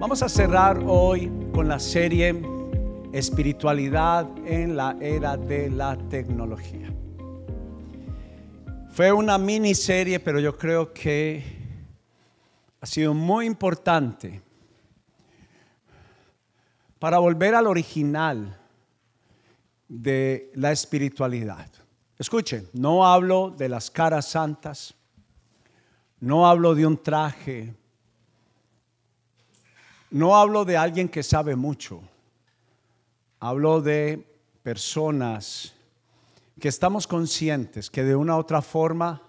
Vamos a cerrar hoy con la serie Espiritualidad en la era de la tecnología. Fue una miniserie, pero yo creo que ha sido muy importante para volver al original de la espiritualidad. Escuchen, no hablo de las caras santas, no hablo de un traje, no hablo de alguien que sabe mucho, hablo de personas que estamos conscientes que de una u otra forma,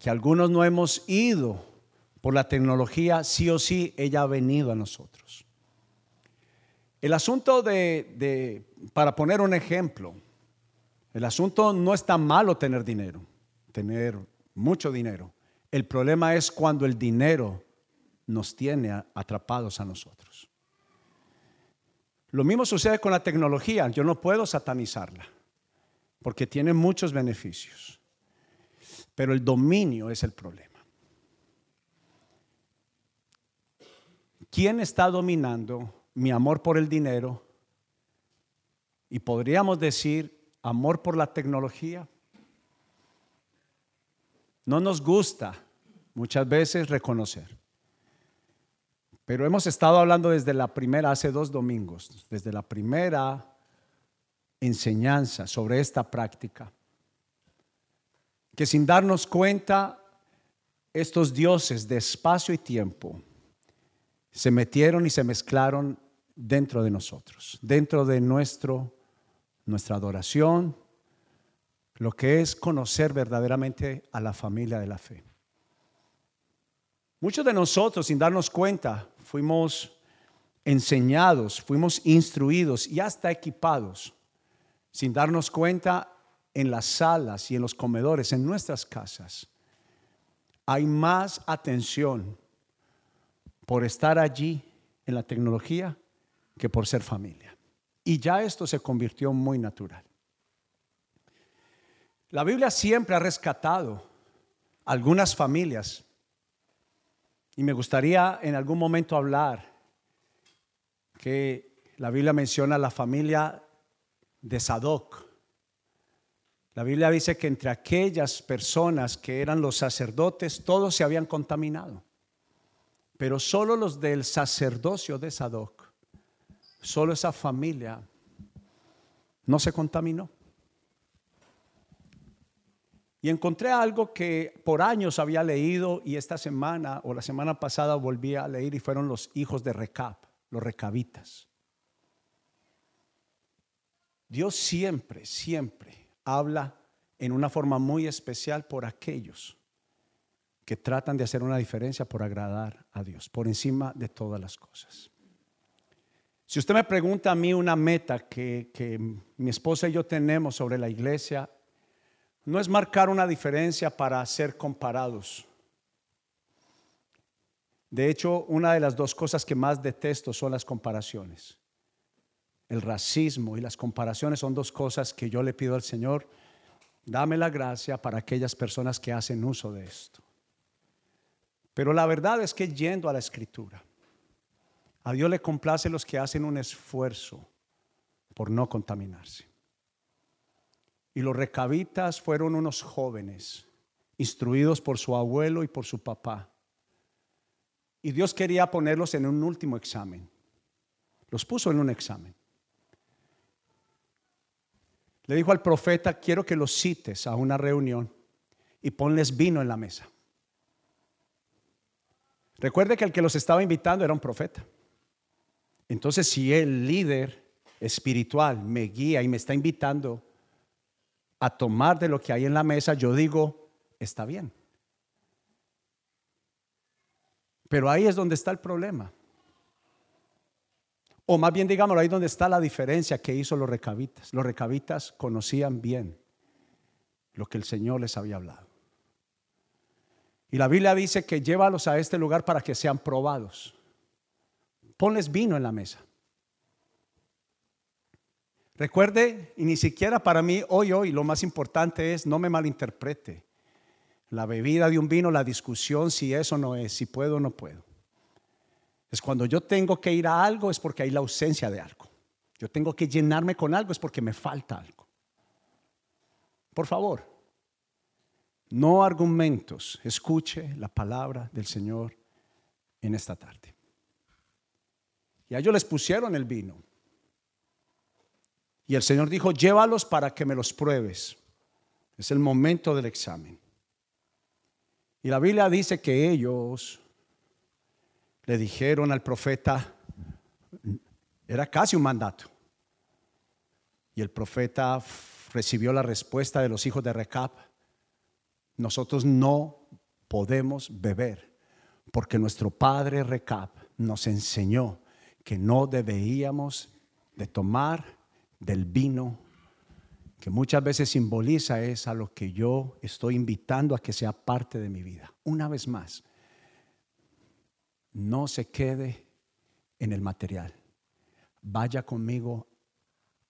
que algunos no hemos ido por la tecnología, sí o sí, ella ha venido a nosotros. El asunto de, de para poner un ejemplo, el asunto no es tan malo tener dinero, tener mucho dinero. El problema es cuando el dinero nos tiene atrapados a nosotros. Lo mismo sucede con la tecnología. Yo no puedo satanizarla porque tiene muchos beneficios. Pero el dominio es el problema. ¿Quién está dominando mi amor por el dinero? Y podríamos decir amor por la tecnología. No nos gusta muchas veces reconocer. Pero hemos estado hablando desde la primera, hace dos domingos, desde la primera enseñanza sobre esta práctica, que sin darnos cuenta, estos dioses de espacio y tiempo se metieron y se mezclaron dentro de nosotros, dentro de nuestro, nuestra adoración, lo que es conocer verdaderamente a la familia de la fe. Muchos de nosotros, sin darnos cuenta, fuimos enseñados, fuimos instruidos y hasta equipados, sin darnos cuenta en las salas y en los comedores, en nuestras casas. Hay más atención por estar allí en la tecnología que por ser familia. Y ya esto se convirtió muy natural. La Biblia siempre ha rescatado algunas familias y me gustaría en algún momento hablar que la Biblia menciona la familia de Sadoc. La Biblia dice que entre aquellas personas que eran los sacerdotes, todos se habían contaminado. Pero solo los del sacerdocio de Sadoc, solo esa familia no se contaminó. Y encontré algo que por años había leído y esta semana o la semana pasada volví a leer y fueron los hijos de Recab, los recabitas. Dios siempre, siempre habla en una forma muy especial por aquellos que tratan de hacer una diferencia por agradar a Dios, por encima de todas las cosas. Si usted me pregunta a mí una meta que, que mi esposa y yo tenemos sobre la iglesia, no es marcar una diferencia para ser comparados. De hecho, una de las dos cosas que más detesto son las comparaciones. El racismo y las comparaciones son dos cosas que yo le pido al Señor, dame la gracia para aquellas personas que hacen uso de esto. Pero la verdad es que yendo a la escritura, a Dios le complace los que hacen un esfuerzo por no contaminarse. Y los recabitas fueron unos jóvenes, instruidos por su abuelo y por su papá. Y Dios quería ponerlos en un último examen. Los puso en un examen. Le dijo al profeta, quiero que los cites a una reunión y ponles vino en la mesa. Recuerde que el que los estaba invitando era un profeta. Entonces, si el líder espiritual me guía y me está invitando a tomar de lo que hay en la mesa, yo digo, está bien. Pero ahí es donde está el problema. O más bien digámoslo, ahí es donde está la diferencia que hizo los recabitas. Los recabitas conocían bien lo que el Señor les había hablado. Y la Biblia dice que llévalos a este lugar para que sean probados. Ponles vino en la mesa. Recuerde, y ni siquiera para mí hoy, hoy, lo más importante es no me malinterprete. La bebida de un vino, la discusión si eso no es, si puedo o no puedo. Es cuando yo tengo que ir a algo es porque hay la ausencia de algo. Yo tengo que llenarme con algo es porque me falta algo. Por favor, no argumentos, escuche la palabra del Señor en esta tarde. Y a ellos les pusieron el vino. Y el Señor dijo, llévalos para que me los pruebes. Es el momento del examen. Y la Biblia dice que ellos le dijeron al profeta, era casi un mandato. Y el profeta recibió la respuesta de los hijos de Recap. Nosotros no podemos beber porque nuestro padre Recap nos enseñó que no debíamos de tomar del vino que muchas veces simboliza es a lo que yo estoy invitando a que sea parte de mi vida. Una vez más, no se quede en el material. Vaya conmigo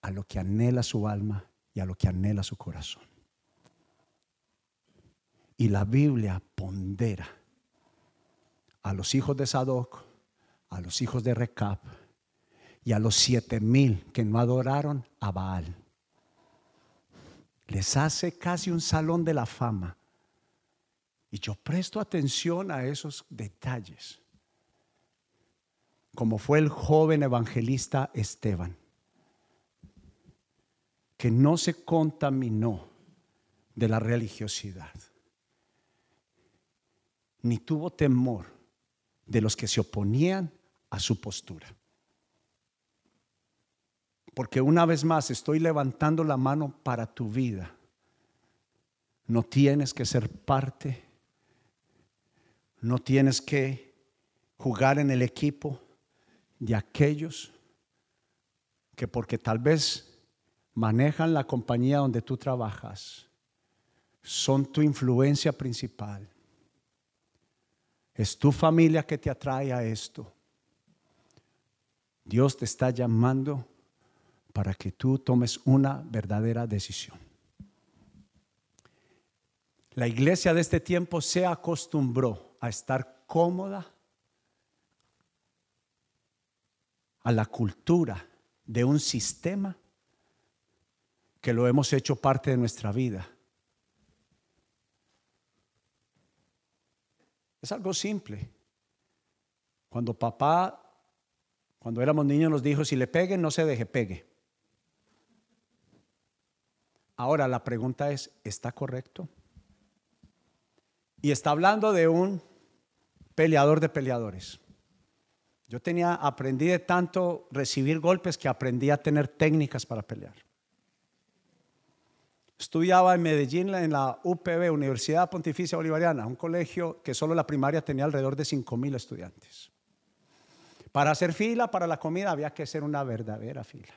a lo que anhela su alma y a lo que anhela su corazón. Y la Biblia pondera a los hijos de Sadoc, a los hijos de Recap y a los siete mil que no adoraron a Baal. Les hace casi un salón de la fama. Y yo presto atención a esos detalles como fue el joven evangelista Esteban, que no se contaminó de la religiosidad, ni tuvo temor de los que se oponían a su postura. Porque una vez más estoy levantando la mano para tu vida. No tienes que ser parte, no tienes que jugar en el equipo, de aquellos que porque tal vez manejan la compañía donde tú trabajas, son tu influencia principal. Es tu familia que te atrae a esto. Dios te está llamando para que tú tomes una verdadera decisión. La iglesia de este tiempo se acostumbró a estar cómoda a la cultura de un sistema que lo hemos hecho parte de nuestra vida. Es algo simple. Cuando papá, cuando éramos niños, nos dijo, si le peguen, no se deje, pegue. Ahora la pregunta es, ¿está correcto? Y está hablando de un peleador de peleadores. Yo tenía, aprendí de tanto recibir golpes que aprendí a tener técnicas para pelear. Estudiaba en Medellín en la UPB, Universidad Pontificia Bolivariana, un colegio que solo la primaria tenía alrededor de 5 mil estudiantes. Para hacer fila para la comida había que hacer una verdadera fila.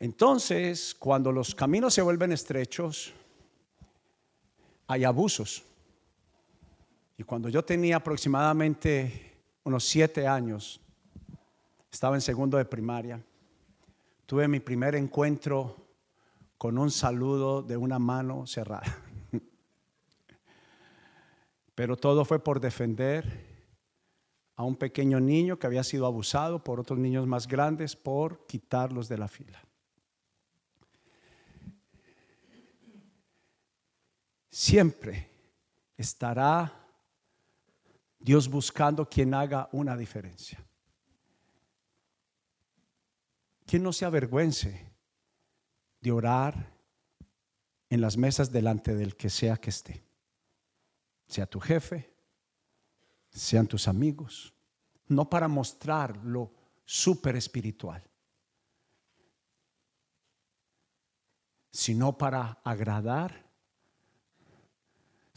Entonces, cuando los caminos se vuelven estrechos, hay abusos. Y cuando yo tenía aproximadamente unos siete años, estaba en segundo de primaria, tuve mi primer encuentro con un saludo de una mano cerrada. Pero todo fue por defender a un pequeño niño que había sido abusado por otros niños más grandes por quitarlos de la fila. Siempre estará Dios buscando quien haga una diferencia. Quien no se avergüence de orar en las mesas delante del que sea que esté. Sea tu jefe, sean tus amigos. No para mostrar lo súper espiritual, sino para agradar,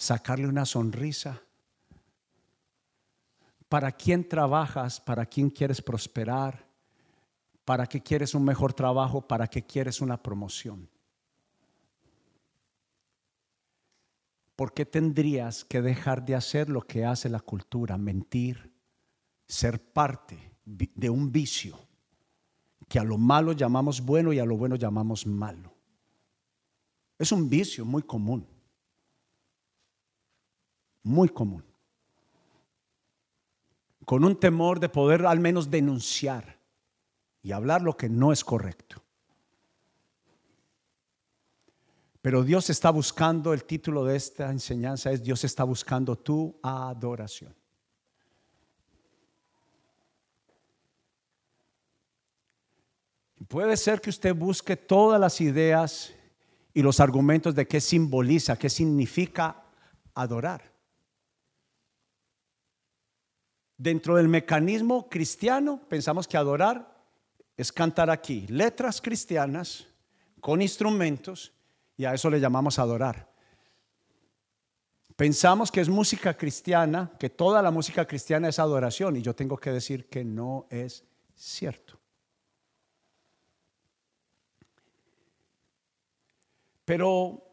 sacarle una sonrisa. Para quién trabajas, para quién quieres prosperar, para qué quieres un mejor trabajo, para qué quieres una promoción. ¿Por qué tendrías que dejar de hacer lo que hace la cultura, mentir, ser parte de un vicio que a lo malo llamamos bueno y a lo bueno llamamos malo? Es un vicio muy común, muy común. con un temor de poder al menos denunciar y hablar lo que no es correcto. Pero Dios está buscando, el título de esta enseñanza es Dios está buscando tu adoración. Puede ser que usted busque todas las ideas y los argumentos de qué simboliza, qué significa adorar. Dentro del mecanismo cristiano, pensamos que adorar es cantar aquí letras cristianas con instrumentos y a eso le llamamos adorar. Pensamos que es música cristiana, que toda la música cristiana es adoración y yo tengo que decir que no es cierto. Pero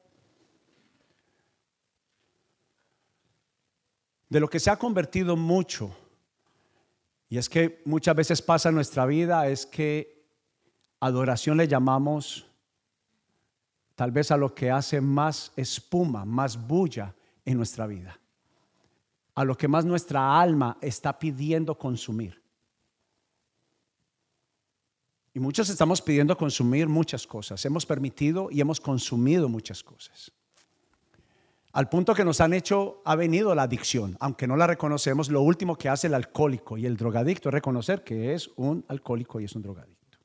de lo que se ha convertido mucho y es que muchas veces pasa en nuestra vida, es que adoración le llamamos tal vez a lo que hace más espuma, más bulla en nuestra vida, a lo que más nuestra alma está pidiendo consumir. Y muchos estamos pidiendo consumir muchas cosas, hemos permitido y hemos consumido muchas cosas. Al punto que nos han hecho, ha venido la adicción, aunque no la reconocemos, lo último que hace el alcohólico y el drogadicto es reconocer que es un alcohólico y es un drogadicto.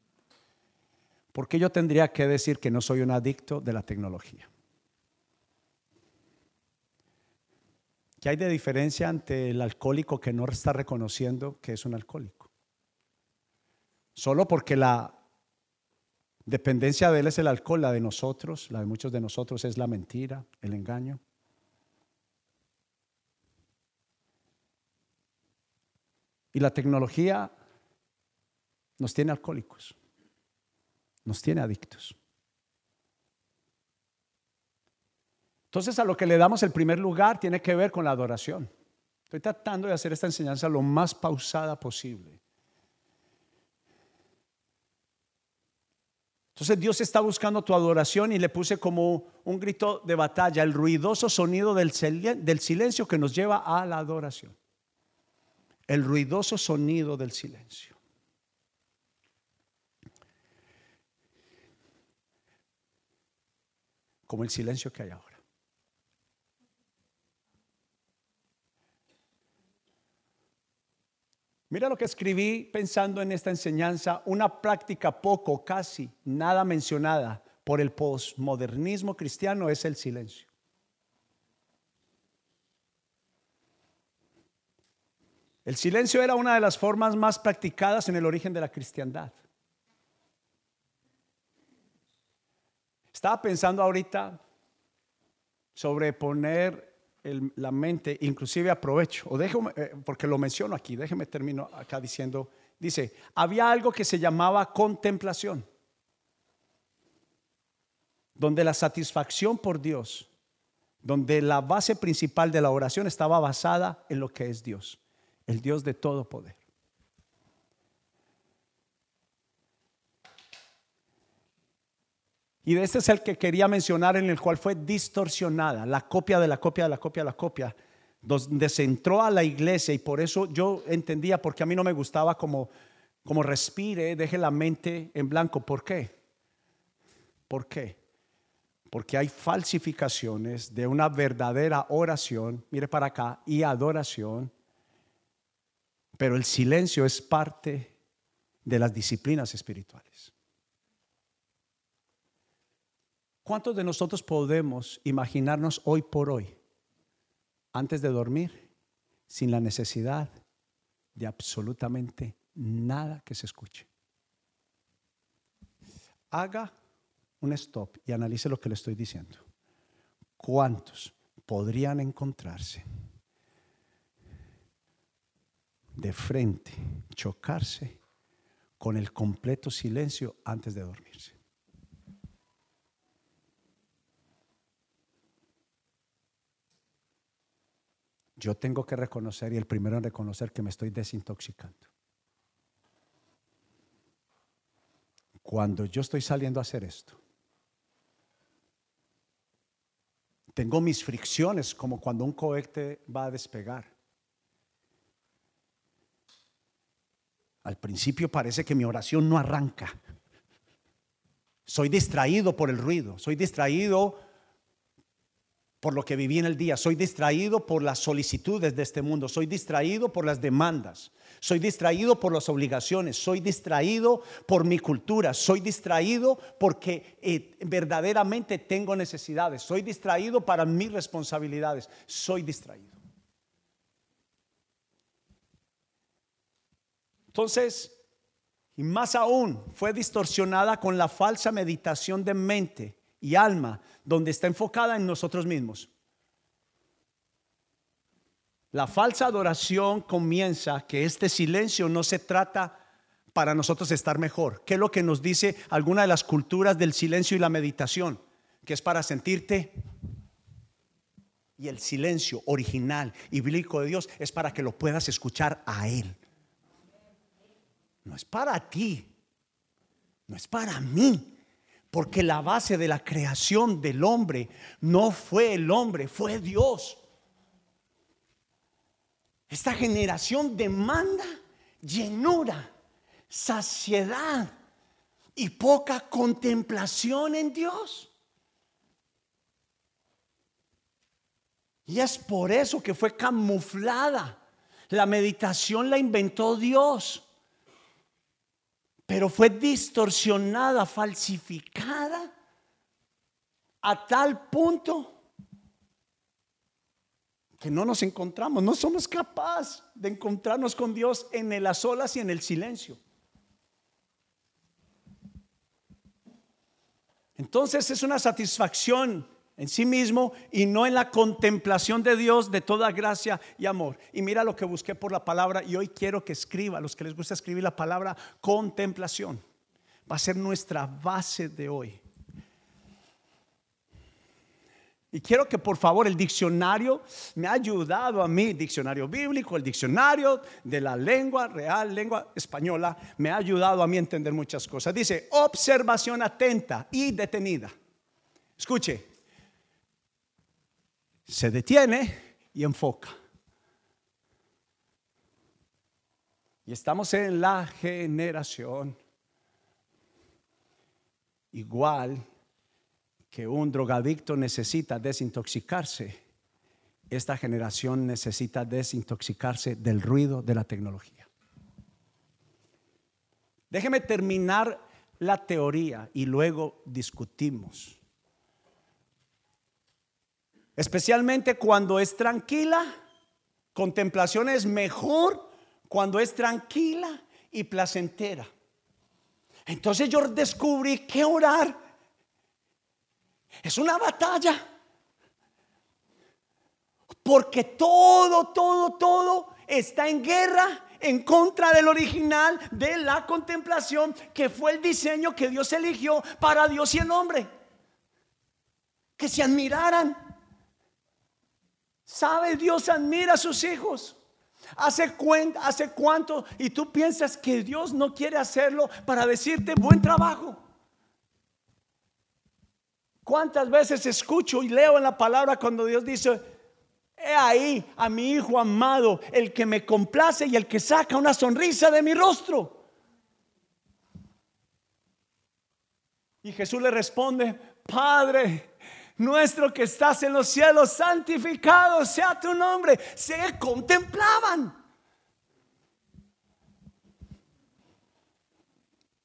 ¿Por qué yo tendría que decir que no soy un adicto de la tecnología? ¿Qué hay de diferencia ante el alcohólico que no está reconociendo que es un alcohólico? Solo porque la dependencia de él es el alcohol, la de nosotros, la de muchos de nosotros es la mentira, el engaño. Y la tecnología nos tiene alcohólicos, nos tiene adictos. Entonces a lo que le damos el primer lugar tiene que ver con la adoración. Estoy tratando de hacer esta enseñanza lo más pausada posible. Entonces Dios está buscando tu adoración y le puse como un grito de batalla, el ruidoso sonido del silencio que nos lleva a la adoración el ruidoso sonido del silencio. Como el silencio que hay ahora. Mira lo que escribí pensando en esta enseñanza, una práctica poco, casi nada mencionada por el posmodernismo cristiano es el silencio. El silencio era una de las formas más practicadas en el origen de la cristiandad. Estaba pensando ahorita sobre poner la mente, inclusive aprovecho, o déjeme, eh, porque lo menciono aquí, déjeme termino acá diciendo, dice, había algo que se llamaba contemplación, donde la satisfacción por Dios, donde la base principal de la oración estaba basada en lo que es Dios el Dios de todo poder. Y este es el que quería mencionar en el cual fue distorsionada, la copia de la copia de la copia de la copia, donde se entró a la iglesia y por eso yo entendía, porque a mí no me gustaba como, como respire, deje la mente en blanco. ¿Por qué? ¿Por qué? Porque hay falsificaciones de una verdadera oración, mire para acá, y adoración pero el silencio es parte de las disciplinas espirituales. ¿Cuántos de nosotros podemos imaginarnos hoy por hoy, antes de dormir, sin la necesidad de absolutamente nada que se escuche? Haga un stop y analice lo que le estoy diciendo. ¿Cuántos podrían encontrarse? De frente, chocarse con el completo silencio antes de dormirse. Yo tengo que reconocer y el primero en reconocer que me estoy desintoxicando. Cuando yo estoy saliendo a hacer esto, tengo mis fricciones como cuando un cohete va a despegar. Al principio parece que mi oración no arranca. Soy distraído por el ruido, soy distraído por lo que viví en el día, soy distraído por las solicitudes de este mundo, soy distraído por las demandas, soy distraído por las obligaciones, soy distraído por mi cultura, soy distraído porque eh, verdaderamente tengo necesidades, soy distraído para mis responsabilidades, soy distraído. Entonces, y más aún, fue distorsionada con la falsa meditación de mente y alma, donde está enfocada en nosotros mismos. La falsa adoración comienza que este silencio no se trata para nosotros estar mejor. ¿Qué es lo que nos dice alguna de las culturas del silencio y la meditación? Que es para sentirte y el silencio original y bíblico de Dios es para que lo puedas escuchar a Él. No es para ti, no es para mí, porque la base de la creación del hombre no fue el hombre, fue Dios. Esta generación demanda llenura, saciedad y poca contemplación en Dios. Y es por eso que fue camuflada. La meditación la inventó Dios, pero fue distorsionada, falsificada a tal punto que no nos encontramos, no somos capaces de encontrarnos con Dios en las olas y en el silencio. Entonces es una satisfacción en sí mismo y no en la contemplación de Dios de toda gracia y amor. Y mira lo que busqué por la palabra y hoy quiero que escriba, a los que les gusta escribir la palabra contemplación. Va a ser nuestra base de hoy. Y quiero que por favor el diccionario me ha ayudado a mí, diccionario bíblico, el diccionario de la lengua real, lengua española, me ha ayudado a mí a entender muchas cosas. Dice, observación atenta y detenida. Escuche, se detiene y enfoca. Y estamos en la generación igual que un drogadicto necesita desintoxicarse, esta generación necesita desintoxicarse del ruido de la tecnología. Déjeme terminar la teoría y luego discutimos. Especialmente cuando es tranquila, contemplación es mejor cuando es tranquila y placentera. Entonces yo descubrí que orar es una batalla. Porque todo, todo, todo está en guerra en contra del original de la contemplación, que fue el diseño que Dios eligió para Dios y el hombre. Que se admiraran. ¿Sabe? Dios admira a sus hijos. Hace, cuenta, hace cuánto y tú piensas que Dios no quiere hacerlo para decirte buen trabajo. ¿Cuántas veces escucho y leo en la palabra cuando Dios dice, he ahí a mi hijo amado, el que me complace y el que saca una sonrisa de mi rostro? Y Jesús le responde, Padre, nuestro que estás en los cielos, santificado sea tu nombre. Se contemplaban.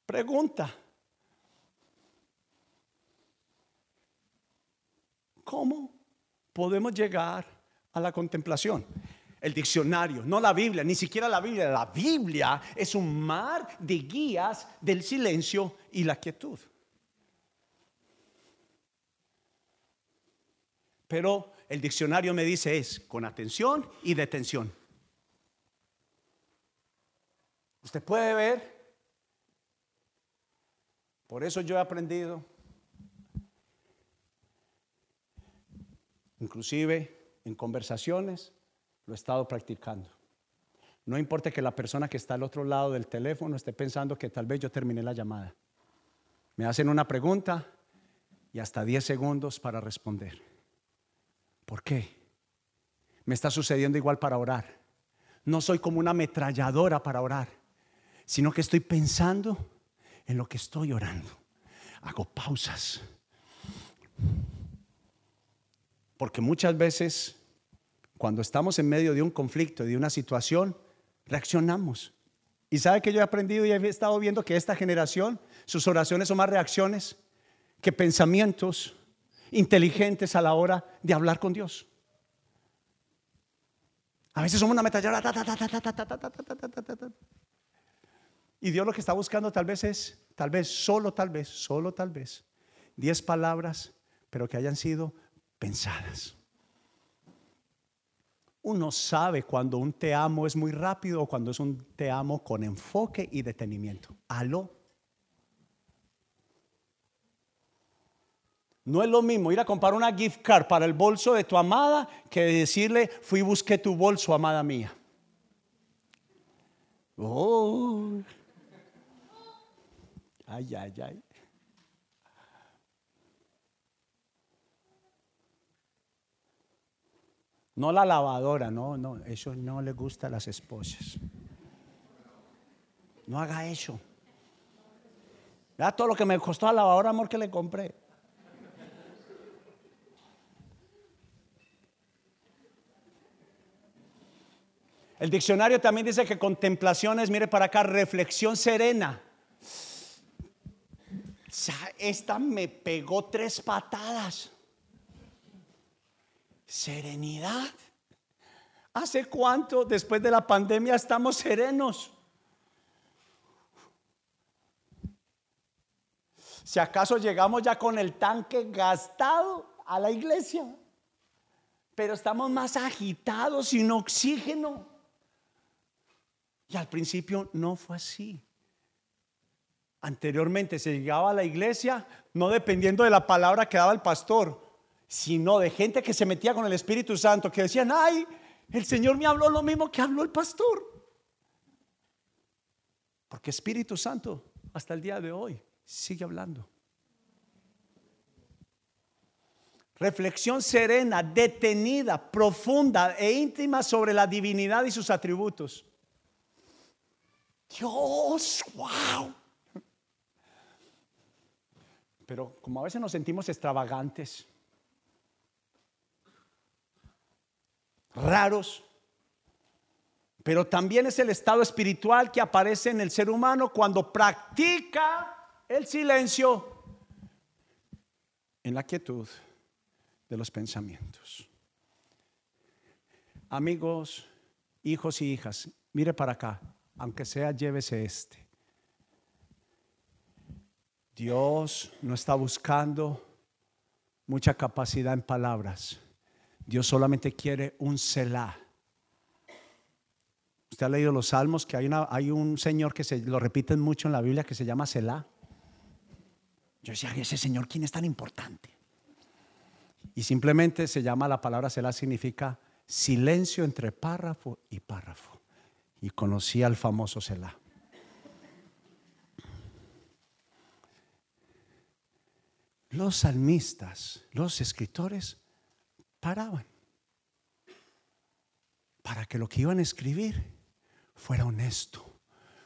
Pregunta, ¿Cómo podemos llegar a la contemplación? El diccionario, no la Biblia, ni siquiera la Biblia. La Biblia es un mar de guías del silencio y la quietud. Pero el diccionario me dice es con atención y detención. Usted puede ver, por eso yo he aprendido Inclusive en conversaciones lo he estado practicando. No importa que la persona que está al otro lado del teléfono esté pensando que tal vez yo terminé la llamada. Me hacen una pregunta y hasta 10 segundos para responder. ¿Por qué? Me está sucediendo igual para orar. No soy como una ametralladora para orar. sino que estoy pensando en lo que estoy orando. Hago pausas. Porque muchas veces, cuando estamos en medio de un conflicto, de una situación, reaccionamos. Y sabe que yo he aprendido y he estado viendo que esta generación, sus oraciones son más reacciones que pensamientos inteligentes a la hora de hablar con Dios. A veces somos una metralleta. Y Dios lo que está buscando tal vez es, tal vez, solo tal vez, solo tal vez, diez palabras, pero que hayan sido pensadas. Uno sabe cuando un te amo es muy rápido o cuando es un te amo con enfoque y detenimiento. Aló. No es lo mismo ir a comprar una gift card para el bolso de tu amada que decirle, fui y busqué tu bolso, amada mía. Oh. Ay, ay, ay. No la lavadora, no, no, eso no le gusta a las esposas. No haga eso. Vea todo lo que me costó la lavadora, amor, que le compré. El diccionario también dice que contemplación es, mire para acá, reflexión serena. Esta me pegó tres patadas. Serenidad. ¿Hace cuánto después de la pandemia estamos serenos? Si acaso llegamos ya con el tanque gastado a la iglesia, pero estamos más agitados sin oxígeno. Y al principio no fue así. Anteriormente se llegaba a la iglesia no dependiendo de la palabra que daba el pastor, sino de gente que se metía con el Espíritu Santo, que decían, ay, el Señor me habló lo mismo que habló el pastor. Porque Espíritu Santo hasta el día de hoy sigue hablando. Reflexión serena, detenida, profunda e íntima sobre la divinidad y sus atributos. Dios, wow. Pero como a veces nos sentimos extravagantes, raros, pero también es el estado espiritual que aparece en el ser humano cuando practica el silencio en la quietud de los pensamientos. Amigos, hijos y hijas, mire para acá aunque sea llévese este. Dios no está buscando mucha capacidad en palabras. Dios solamente quiere un Selah. Usted ha leído los salmos que hay, un señor que se lo repiten mucho en la Biblia que se llama Selah. Yo decía, ese señor, ¿quién es tan importante? Y simplemente se llama la palabra Selah, significa silencio entre párrafo y párrafo y conocía al famoso Selah. Los salmistas, los escritores, paraban para que lo que iban a escribir fuera honesto,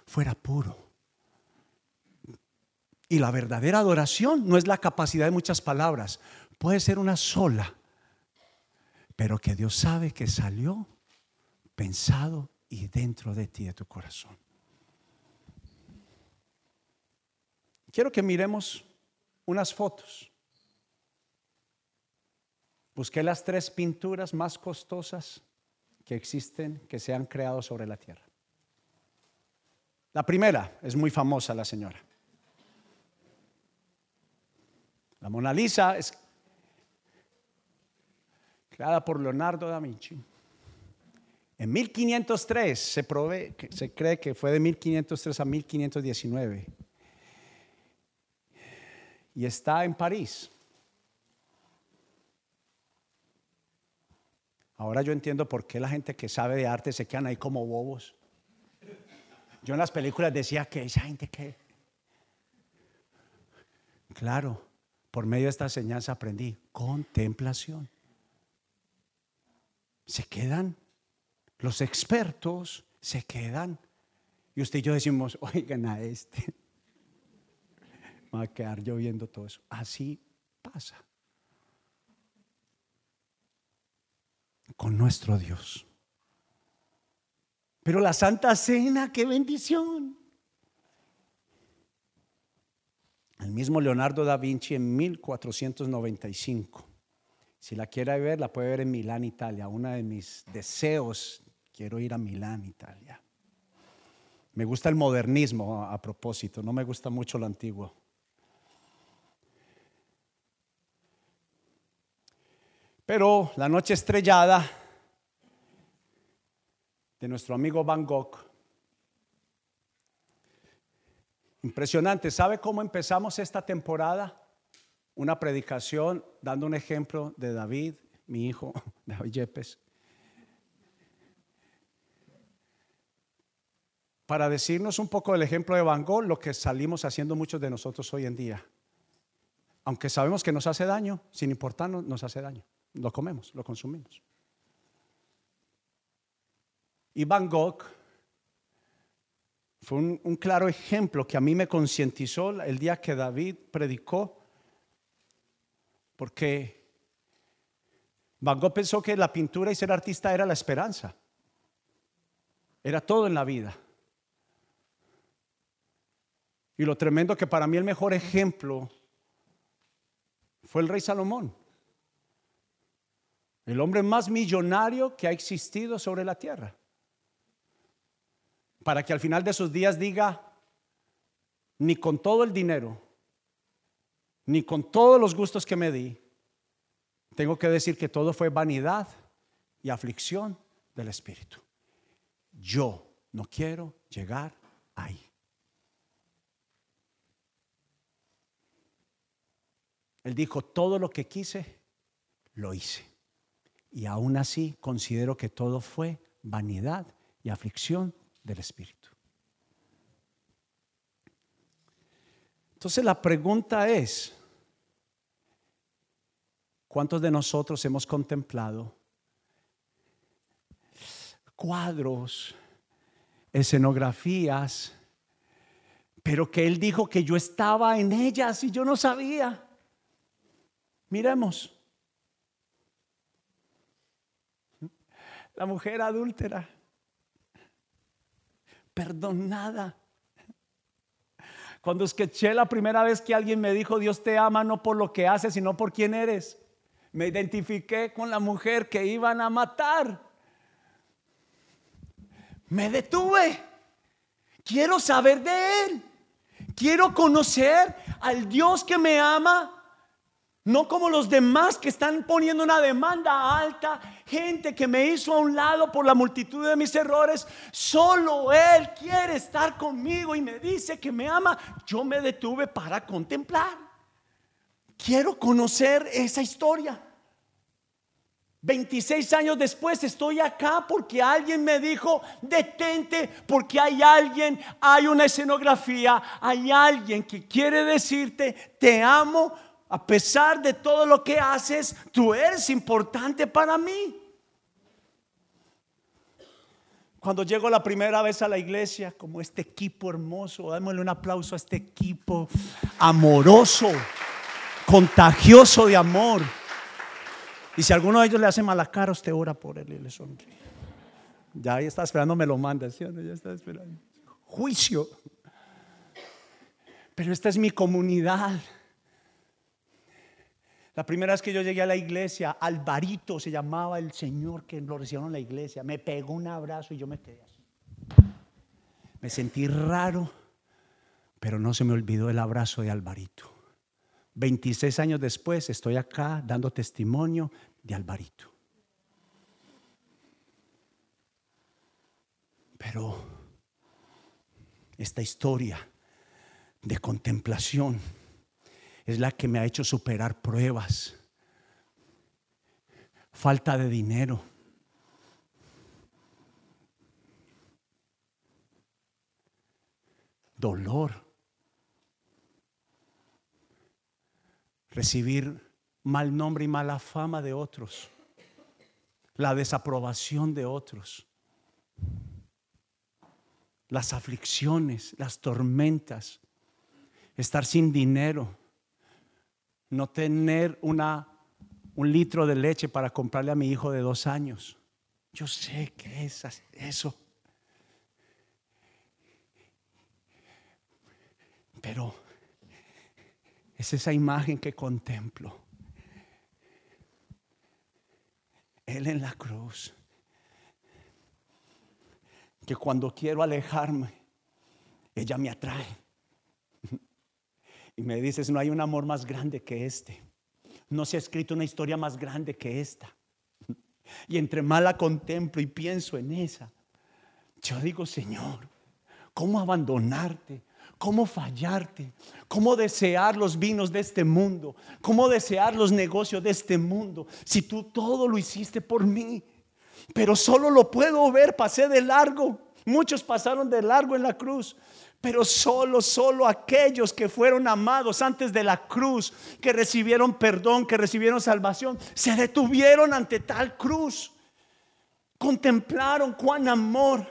fuera puro. Y la verdadera adoración no es la capacidad de muchas palabras, puede ser una sola, pero que Dios sabe que salió pensado y dentro de ti, de tu corazón. Quiero que miremos unas fotos. Busqué las tres pinturas más costosas que existen, que se han creado sobre la tierra. La primera es muy famosa, la señora. La Mona Lisa es creada por Leonardo da Vinci. En 1503 se, se cree que fue de 1503 a 1519. Y está en París. Ahora yo entiendo por qué la gente que sabe de arte se quedan ahí como bobos. Yo en las películas decía que esa gente que... Claro, por medio de esta enseñanza aprendí contemplación. Se quedan los expertos se quedan Y usted y yo decimos, oigan a este. Va a quedar yo viendo todo eso. Así pasa. Con nuestro Dios. Pero la Santa Cena, qué bendición. El mismo Leonardo da Vinci en 1495. Si la quiere ver, la puede ver en Milán, Italia. Uno de mis deseos, quiero ir a Milán, Italia. Me gusta el modernismo a propósito, no me gusta mucho lo antiguo. Pero la noche estrellada de nuestro amigo Van Gogh. Impresionante. ¿Sabe cómo empezamos esta temporada? Una predicación dando un ejemplo de David, mi hijo, David Yepes. Para decirnos un poco del ejemplo de Van Gogh, lo que salimos haciendo muchos de nosotros hoy en día. Aunque sabemos que nos hace daño, sin importarnos, nos hace daño. Lo comemos, lo consumimos. Y Van Gogh fue un, claro ejemplo que a mí me concientizó el día que David predicó, porque Van Gogh pensó que la pintura y ser artista era la esperanza, era todo en la vida. Y lo tremendo que para mí el mejor ejemplo fue el rey Salomón, el hombre más millonario que ha existido sobre la tierra para que al final de sus días diga, ni con todo el dinero, ni con todos los gustos que me di, tengo que decir que todo fue vanidad y aflicción del Espíritu. Yo no quiero llegar ahí. Él dijo, todo lo que quise, lo hice. Y aún así considero que todo fue vanidad y aflicción del Espíritu. Entonces la pregunta es, ¿cuántos de nosotros hemos contemplado cuadros, escenografías, pero que Él dijo que yo estaba en ellas y yo no sabía? Miremos. La mujer adúltera perdonada. Cuando escuché la primera vez que alguien me dijo, Dios te ama no por lo que haces, sino por quién eres, me identifiqué con la mujer que iban a matar. Me detuve. Quiero saber de Él. Quiero conocer al Dios que me ama no como los demás que están poniendo una demanda alta, gente que me hizo a un lado por la multitud de mis errores. Solo Él quiere estar conmigo y me dice que me ama. Yo me detuve para contemplar. Quiero conocer esa historia. 26 años después estoy acá porque alguien me dijo, detente, porque hay alguien, hay una escenografía, hay alguien que quiere decirte, te amo a pesar de todo lo que haces, tú eres importante para mí. Cuando llego la primera vez a la iglesia, como este equipo hermoso, démosle un aplauso a este equipo amoroso, contagioso de amor. Y si alguno de ellos le hace mala cara, usted ora por él y le sonríe. Ya ahí está esperando, me lo manda, Ya está esperando. Juicio. Pero esta es mi comunidad. La primera vez que yo llegué a la iglesia, Alvarito se llamaba el señor que lo recibieron en la iglesia. Me pegó un abrazo y yo me quedé así. Me sentí raro, pero no se me olvidó el abrazo de Alvarito. 26 años después estoy acá dando testimonio de Alvarito. Pero esta historia de contemplación es la que me ha hecho superar pruebas, falta de dinero. Dolor. Recibir mal nombre y mala fama de otros. La desaprobación de otros. las aflicciones, las tormentas, estar sin dinero, no tener una, un litro de leche para comprarle a mi hijo de dos años. Yo sé que es eso. Pero es esa imagen que contemplo. Él en la cruz. Que cuando quiero alejarme, ella me atrae. Y me dices, no hay un amor más grande que este. No se ha escrito una historia más grande que esta. Y entre más la contemplo y pienso en esa, yo digo, Señor, ¿cómo abandonarte? ¿Cómo fallarte? ¿Cómo desear los vinos de este mundo? ¿Cómo desear los negocios de este mundo? Si tú todo lo hiciste por mí, pero solo lo puedo ver, pasé de largo. Muchos pasaron de largo en la cruz, pero solo, solo aquellos que fueron amados antes de la cruz, que recibieron perdón, que recibieron salvación, se detuvieron ante tal cruz. Contemplaron cuán amor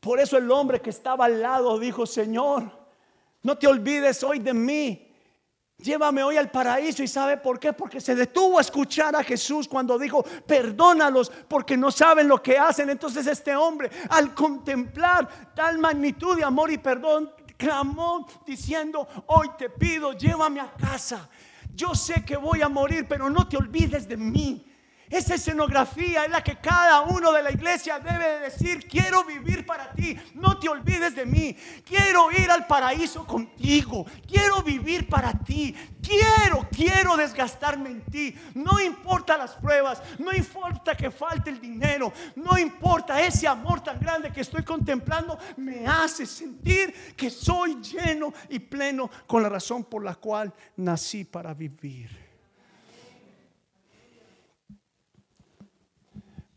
por eso el hombre que estaba al lado dijo, Señor, no te olvides hoy de mí. Llévame hoy al paraíso. ¿Y sabe por qué? Porque se detuvo a escuchar a Jesús cuando dijo, perdónalos porque no saben lo que hacen. Entonces este hombre, al contemplar tal magnitud de amor y perdón, clamó diciendo, hoy te pido, llévame a casa. Yo sé que voy a morir, pero no te olvides de mí. Esa escenografía es la que cada uno de la iglesia debe decir, quiero vivir para ti, no te olvides de mí, quiero ir al paraíso contigo, quiero vivir para ti, quiero, quiero desgastarme en ti, no importa las pruebas, no importa que falte el dinero, no importa ese amor tan grande que estoy contemplando, me hace sentir que soy lleno y pleno con la razón por la cual nací para vivir.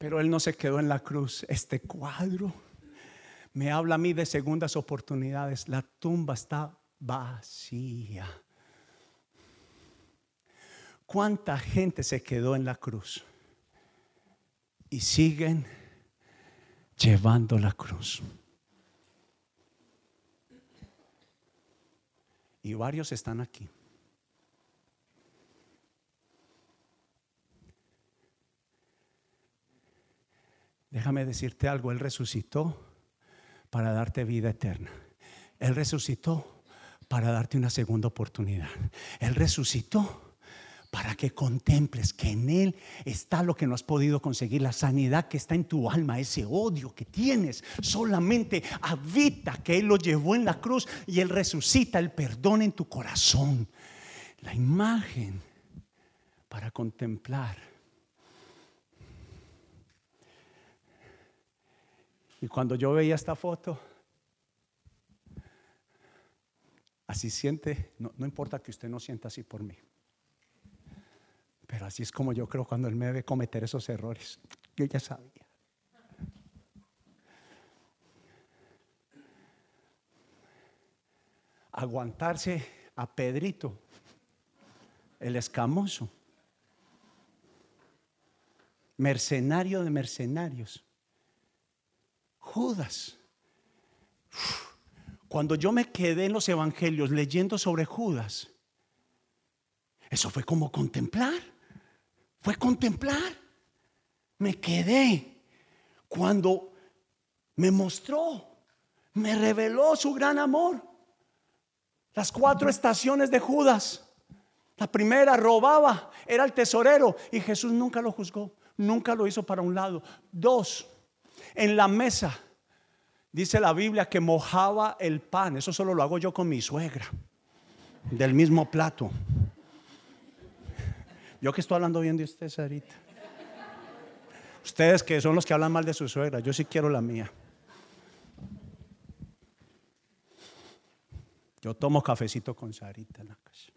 Pero Él no se quedó en la cruz. Este cuadro me habla a mí de segundas oportunidades. La tumba está vacía. ¿Cuánta gente se quedó en la cruz? Y siguen llevando la cruz. Y varios están aquí. Déjame decirte algo, Él resucitó para darte vida eterna. Él resucitó para darte una segunda oportunidad. Él resucitó para que contemples que en Él está lo que no has podido conseguir, la sanidad que está en tu alma, ese odio que tienes, solamente habita que Él lo llevó en la cruz y Él resucita el perdón en tu corazón. La imagen para contemplar Y cuando yo veía esta foto, así siente, no, importa que usted no sienta así por mí, pero así es como yo creo cuando Él me ve cometer esos errores. Yo ya sabía. Aguantarse a Pedrito, el escamoso, mercenario de mercenarios Judas. Cuando yo me quedé en los evangelios leyendo sobre Judas, eso fue como contemplar. Fue contemplar. Me quedé cuando me mostró, me reveló su gran amor. Las cuatro estaciones de Judas. La primera robaba, era el tesorero y Jesús nunca lo juzgó, nunca lo hizo para un lado. Dos, en la mesa. Dice la Biblia que mojaba el pan. Eso solo lo hago yo con mi suegra. Del mismo plato. Yo que estoy hablando bien de ustedes ahorita. Ustedes que son los que hablan mal de su suegra. Yo sí quiero la mía. Yo tomo cafecito con Sarita en la casa.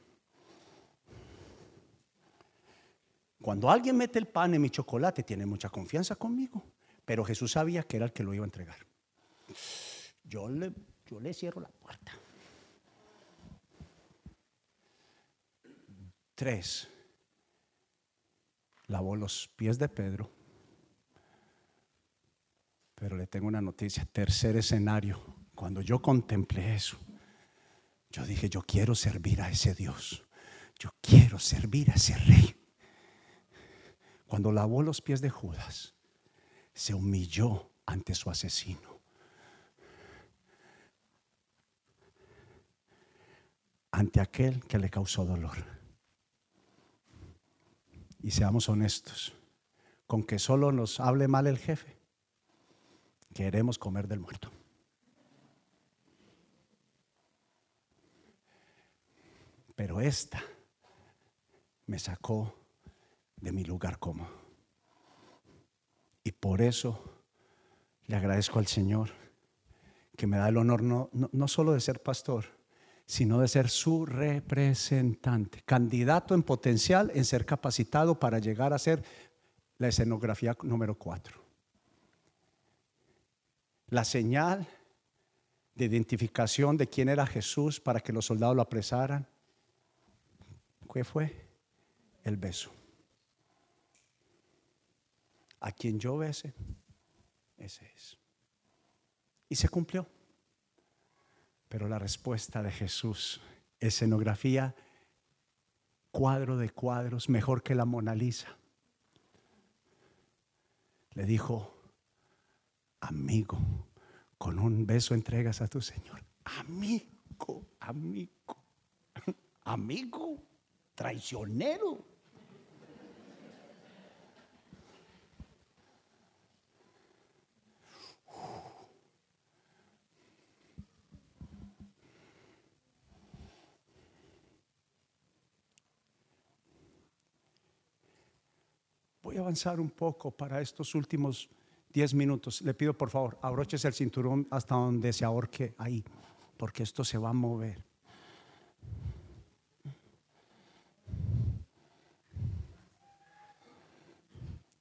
Cuando alguien mete el pan en mi chocolate, tiene mucha confianza conmigo. Pero Jesús sabía que era el que lo iba a entregar. Yo le, yo le cierro la puerta. Tres. Lavó los pies de Pedro. Pero le tengo una noticia, tercer escenario. Cuando yo contemplé eso, yo dije, yo quiero servir a ese Dios. Yo quiero servir a ese rey. Cuando lavó los pies de Judas, se humilló ante su asesino. Ante aquel que le causó dolor. Y seamos honestos, con que solo nos hable mal el jefe, queremos comer del muerto. Pero esta me sacó de mi lugar cómodo. Y por eso le agradezco al Señor que me da el honor no, no, solo de ser pastor, sino de ser su representante, candidato en potencial en ser capacitado para llegar a ser la escenografía número cuatro. La señal de identificación de quién era Jesús para que los soldados lo apresaran. ¿Qué fue? El beso. A quien yo bese, ese es. Y se cumplió. Pero la respuesta de Jesús, escenografía, cuadro de cuadros, mejor que la Mona Lisa. Le dijo, amigo, con un beso entregas a tu Señor. Amigo, amigo, amigo, traicionero. Avanzar un poco para estos últimos 10 minutos. Le pido por favor, abroches el cinturón hasta donde se ahorque ahí, porque esto se va a mover.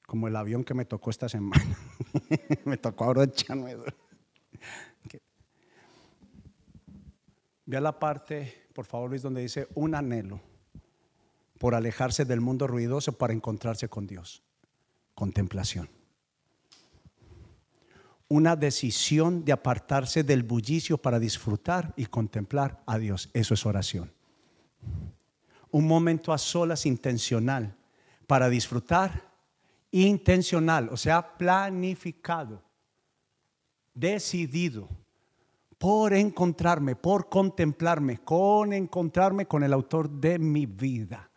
Como el avión que me tocó esta semana. me tocó abrocharme. Vea la parte, por favor Luis, donde dice un anhelo por alejarse del mundo ruidoso para encontrarse con Dios. Contemplación. Una decisión de apartarse del bullicio para disfrutar y contemplar a Dios. Eso es oración. Un momento a solas intencional para disfrutar intencional, o sea, planificado, decidido por encontrarme, por contemplarme, con encontrarme con el autor de mi vida.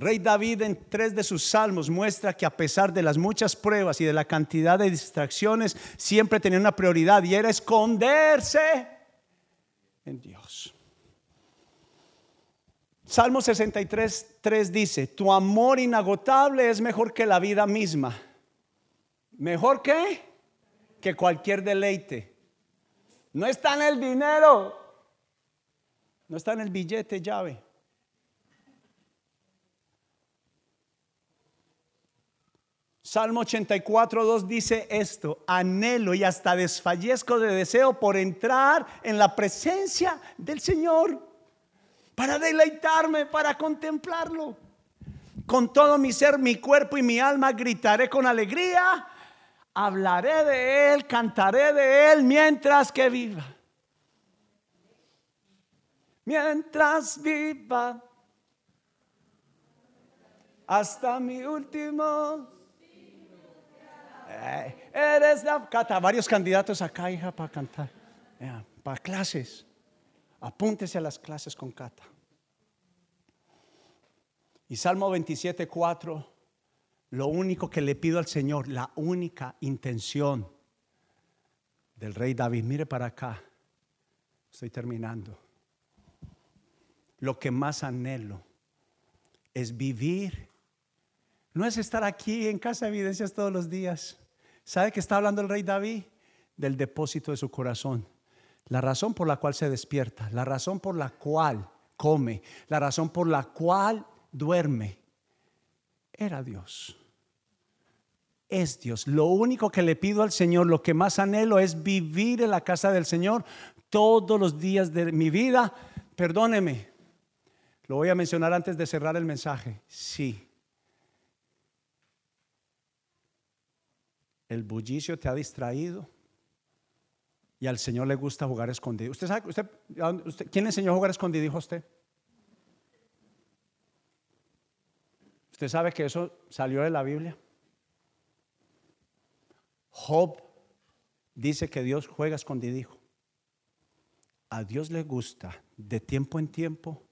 Rey David en tres de sus salmos muestra que a pesar de las muchas pruebas y de la cantidad de distracciones, siempre tenía una prioridad y era esconderse en Dios. Salmo 63, 3 dice, tu amor inagotable es mejor que la vida misma. ¿Mejor que? Que cualquier deleite. No está en el dinero, no está en el billete llave. Salmo 84, 2 dice esto, anhelo y hasta desfallezco de deseo por entrar en la presencia del Señor, para deleitarme, para contemplarlo. Con todo mi ser, mi cuerpo y mi alma gritaré con alegría, hablaré de Él, cantaré de Él mientras que viva. Mientras viva, hasta mi último eres la cata. Varios candidatos acá, hija, para cantar. para clases. Apúntese a las clases con Cata. Y Salmo 27, 4. Lo único que le pido al Señor, la única intención del rey David, mire para acá. Estoy terminando. Lo que más anhelo es vivir. No es estar aquí en casa de evidencias todos los días. ¿Sabe que está hablando el rey David? Del depósito de su corazón. La razón por la cual se despierta, la razón por la cual come, la razón por la cual duerme, era Dios. Es Dios. Lo único que le pido al Señor, lo que más anhelo es vivir en la casa del Señor todos los días de mi vida. Perdóneme, lo voy a mencionar antes de cerrar el mensaje. Sí, el bullicio te ha distraído y al Señor le gusta jugar escondido. ¿Usted sabe, quién le enseñó a jugar escondido a usted? ¿Usted sabe que eso salió de la Biblia? Job dice que Dios juega escondidijo. A Dios le gusta de tiempo en tiempo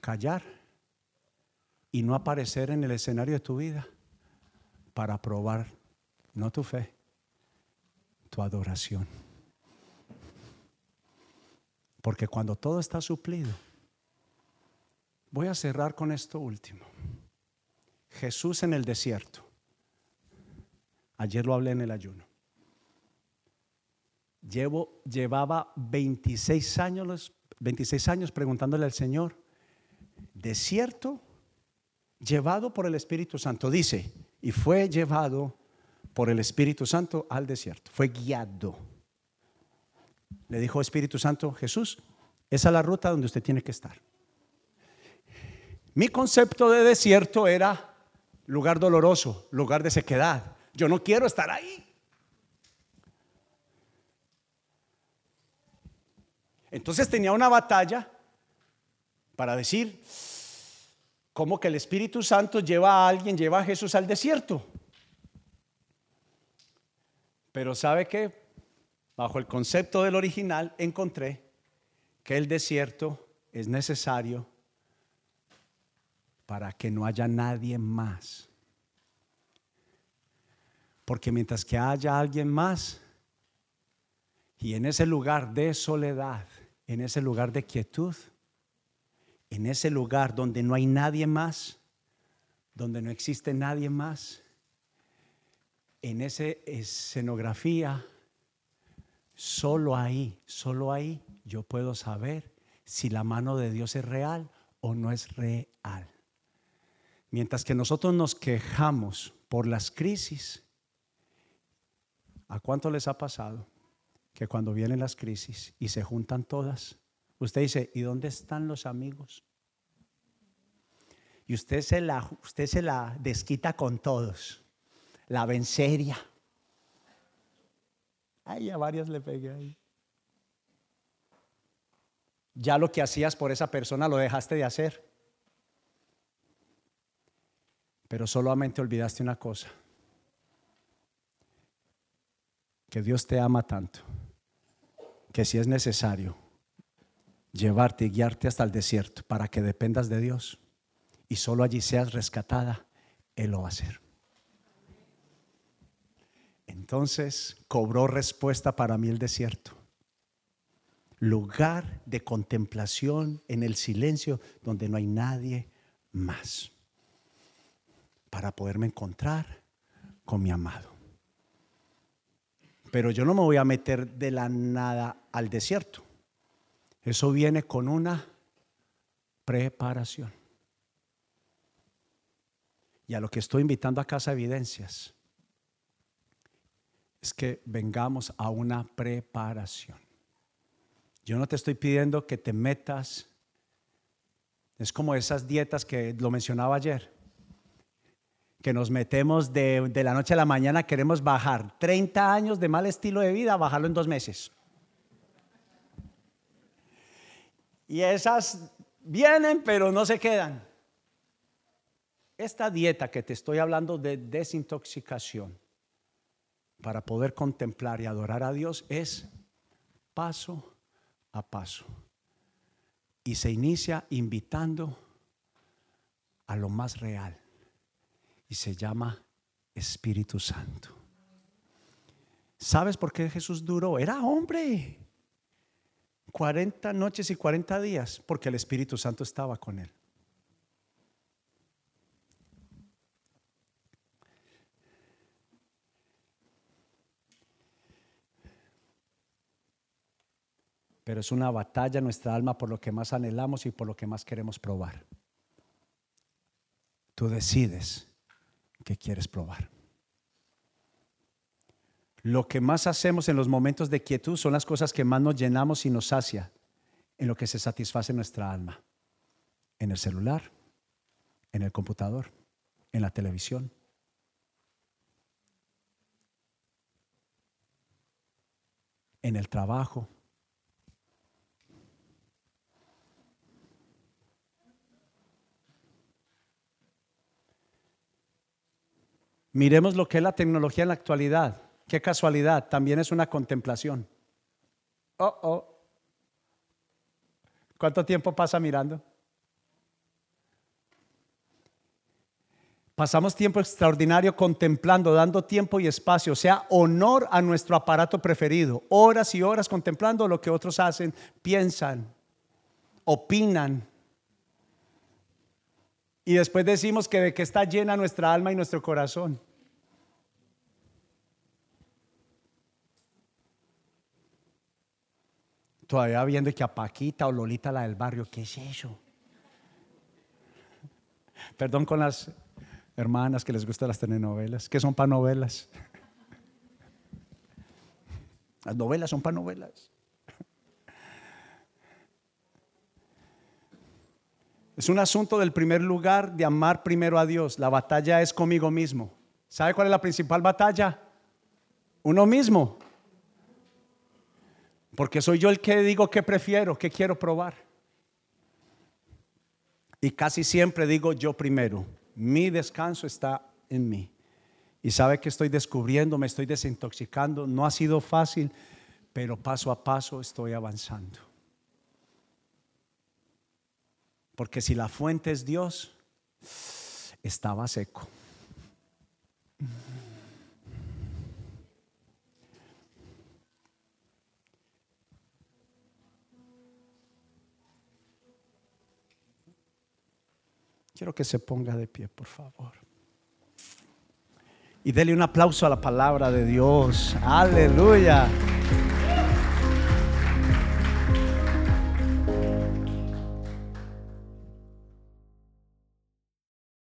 callar y no aparecer en el escenario de tu vida para probar no tu fe, tu adoración. Porque cuando todo está suplido, voy a cerrar con esto último. Jesús en el desierto. Ayer lo hablé en el ayuno. Llevaba 26 años, 26 años preguntándole al Señor, desierto llevado por el Espíritu Santo. Dice, y fue llevado por el Espíritu Santo al desierto. Fue guiado. Le dijo Espíritu Santo, Jesús, esa es la ruta donde usted tiene que estar. Mi concepto de desierto era lugar doloroso, lugar de sequedad. Yo no quiero estar ahí. Entonces tenía una batalla para decir cómo que el Espíritu Santo lleva a alguien, lleva a Jesús al desierto. Pero ¿sabe qué? Bajo el concepto del original encontré que el desierto es necesario para que no haya nadie más. Porque mientras que haya alguien más, y en ese lugar de soledad, en ese lugar de quietud, en ese lugar donde no hay nadie más, donde no existe nadie más, en esa escenografía, solo ahí, solo ahí yo puedo saber si la mano de Dios es real o no es real. Mientras que nosotros nos quejamos por las crisis, ¿a cuánto les ha pasado que cuando vienen las crisis y se juntan todas, usted dice, ¿y dónde están los amigos? Y usted se la, usted se la desquita con todos, la venceria. Ay, a varios le pegué ahí. Ya lo que hacías por esa persona lo dejaste de hacer. Pero solamente olvidaste una cosa. Que Dios te ama tanto. Que si es necesario llevarte y guiarte hasta el desierto para que dependas de Dios y solo allí seas rescatada, Él lo va a hacer. Entonces cobró respuesta para mí el desierto. Lugar de contemplación en el silencio donde no hay nadie más para poderme encontrar con mi amado. Pero yo no me voy a meter de la nada al desierto. Eso viene con una preparación. Y a lo que estoy invitando a Casa Evidencias es que vengamos a una preparación. Yo no te estoy pidiendo que te metas. Es como esas dietas que lo mencionaba ayer que nos metemos de, la noche a la mañana, queremos bajar 30 años de mal estilo de vida, bajarlo en dos meses. Y esas vienen, pero no se quedan. Esta dieta que te estoy hablando de desintoxicación para poder contemplar y adorar a Dios es paso a paso. Y se inicia invitando a lo más real y se llama Espíritu Santo. ¿Sabes por qué Jesús duró? Era hombre. 40 noches y 40 días, porque el Espíritu Santo estaba con él. pero es una batalla en nuestra alma por lo que más anhelamos y por lo que más queremos probar. Tú decides qué quieres probar. Lo que más hacemos en los momentos de quietud son las cosas que más nos llenamos y nos sacia en lo que se satisface nuestra alma. En el celular, en el computador, en la televisión. En el trabajo, Miremos lo que es la tecnología en la actualidad. Qué casualidad, también es una contemplación. Oh, oh. ¿Cuánto tiempo pasa mirando? Pasamos tiempo extraordinario contemplando, dando tiempo y espacio, o sea, honor a nuestro aparato preferido. Horas y horas contemplando lo que otros hacen, piensan, opinan. Y después decimos que de que está llena nuestra alma y nuestro corazón. Todavía viendo que a Paquita o Lolita la del barrio, ¿qué es eso? Perdón con las hermanas que les gustan las telenovelas. ¿Qué son panovelas? Las novelas son panovelas. Es un asunto del primer lugar de amar primero a Dios. La batalla es conmigo mismo. ¿Sabe cuál es la principal batalla? Uno mismo. Porque soy yo el que digo que prefiero, que quiero probar. Y casi siempre digo yo primero. Mi descanso está en mí. Y sabe que estoy descubriendo, me estoy desintoxicando. No ha sido fácil, pero paso a paso estoy avanzando. Porque si la fuente es Dios, estaba seco. Quiero que se ponga de pie, por favor. Y dele un aplauso a la palabra de Dios. Aleluya.